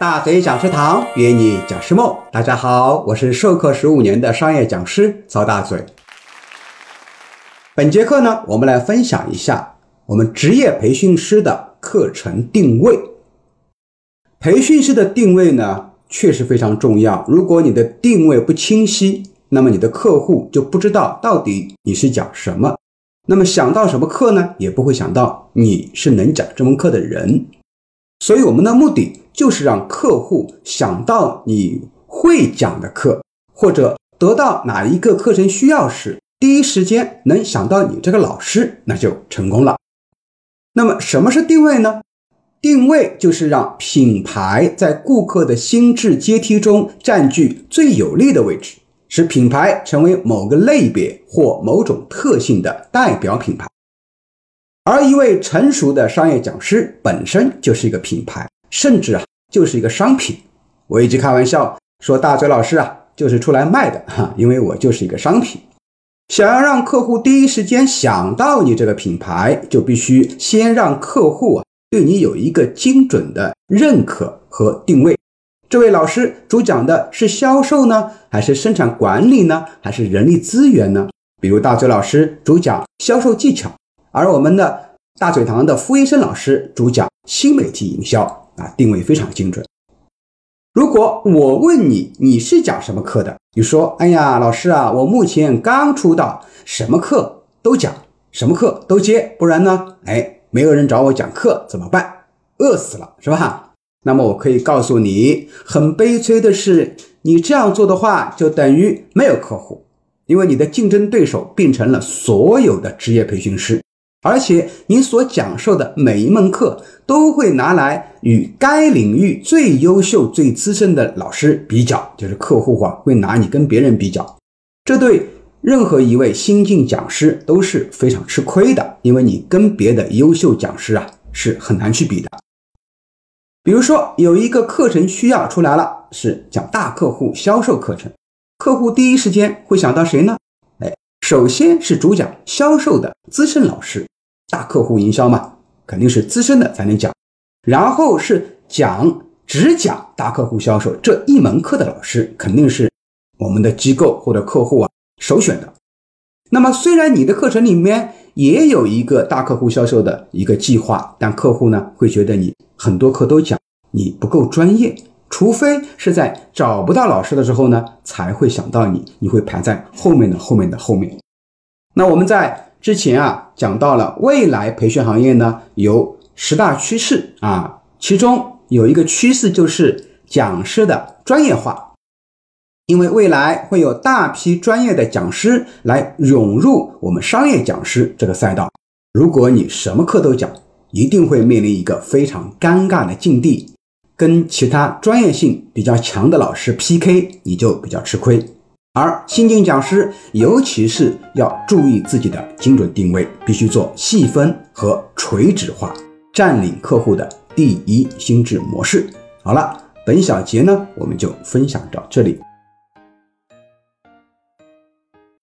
大嘴讲师堂约你讲师梦，大家好，我是授课十五年的商业讲师曹大嘴。本节课呢，我们来分享一下我们职业培训师的课程定位。培训师的定位呢，确实非常重要。如果你的定位不清晰，那么你的客户就不知道到底你是讲什么。那么想到什么课呢，也不会想到你是能讲这门课的人。所以我们的目的就是让客户想到你会讲的课，或者得到哪一个课程需要时，第一时间能想到你这个老师，那就成功了。那么什么是定位呢？定位就是让品牌在顾客的心智阶梯中占据最有利的位置，使品牌成为某个类别或某种特性的代表品牌。而一位成熟的商业讲师本身就是一个品牌，甚至啊就是一个商品。我一直开玩笑说，大嘴老师啊就是出来卖的哈，因为我就是一个商品。想要让客户第一时间想到你这个品牌，就必须先让客户啊对你有一个精准的认可和定位。这位老师主讲的是销售呢，还是生产管理呢，还是人力资源呢？比如大嘴老师主讲销售技巧。而我们的大嘴堂的傅医生老师主讲新媒体营销啊，定位非常精准。如果我问你你是讲什么课的，你说：“哎呀，老师啊，我目前刚出道，什么课都讲，什么课都接，不然呢，哎，没有人找我讲课怎么办？饿死了是吧？”那么我可以告诉你，很悲催的是，你这样做的话，就等于没有客户，因为你的竞争对手变成了所有的职业培训师。而且你所讲授的每一门课都会拿来与该领域最优秀、最资深的老师比较，就是客户啊会拿你跟别人比较，这对任何一位新晋讲师都是非常吃亏的，因为你跟别的优秀讲师啊是很难去比的。比如说有一个课程需要出来了，是讲大客户销售课程，客户第一时间会想到谁呢？首先是主讲销售的资深老师。大客户营销嘛，肯定是资深的才能讲，然后是讲只讲大客户销售这一门课的老师，肯定是我们的机构或者客户啊首选的。那么虽然你的课程里面也有一个大客户销售的一个计划，但客户呢会觉得你很多课都讲，你不够专业，除非是在找不到老师的时候呢才会想到你，你会排在后面的后面的后面。那我们在。之前啊讲到了未来培训行业呢有十大趋势啊，其中有一个趋势就是讲师的专业化，因为未来会有大批专业的讲师来涌入我们商业讲师这个赛道。如果你什么课都讲，一定会面临一个非常尴尬的境地，跟其他专业性比较强的老师 PK，你就比较吃亏。而新进讲师，尤其是要注意自己的精准定位，必须做细分和垂直化，占领客户的第一心智模式。好了，本小节呢，我们就分享到这里。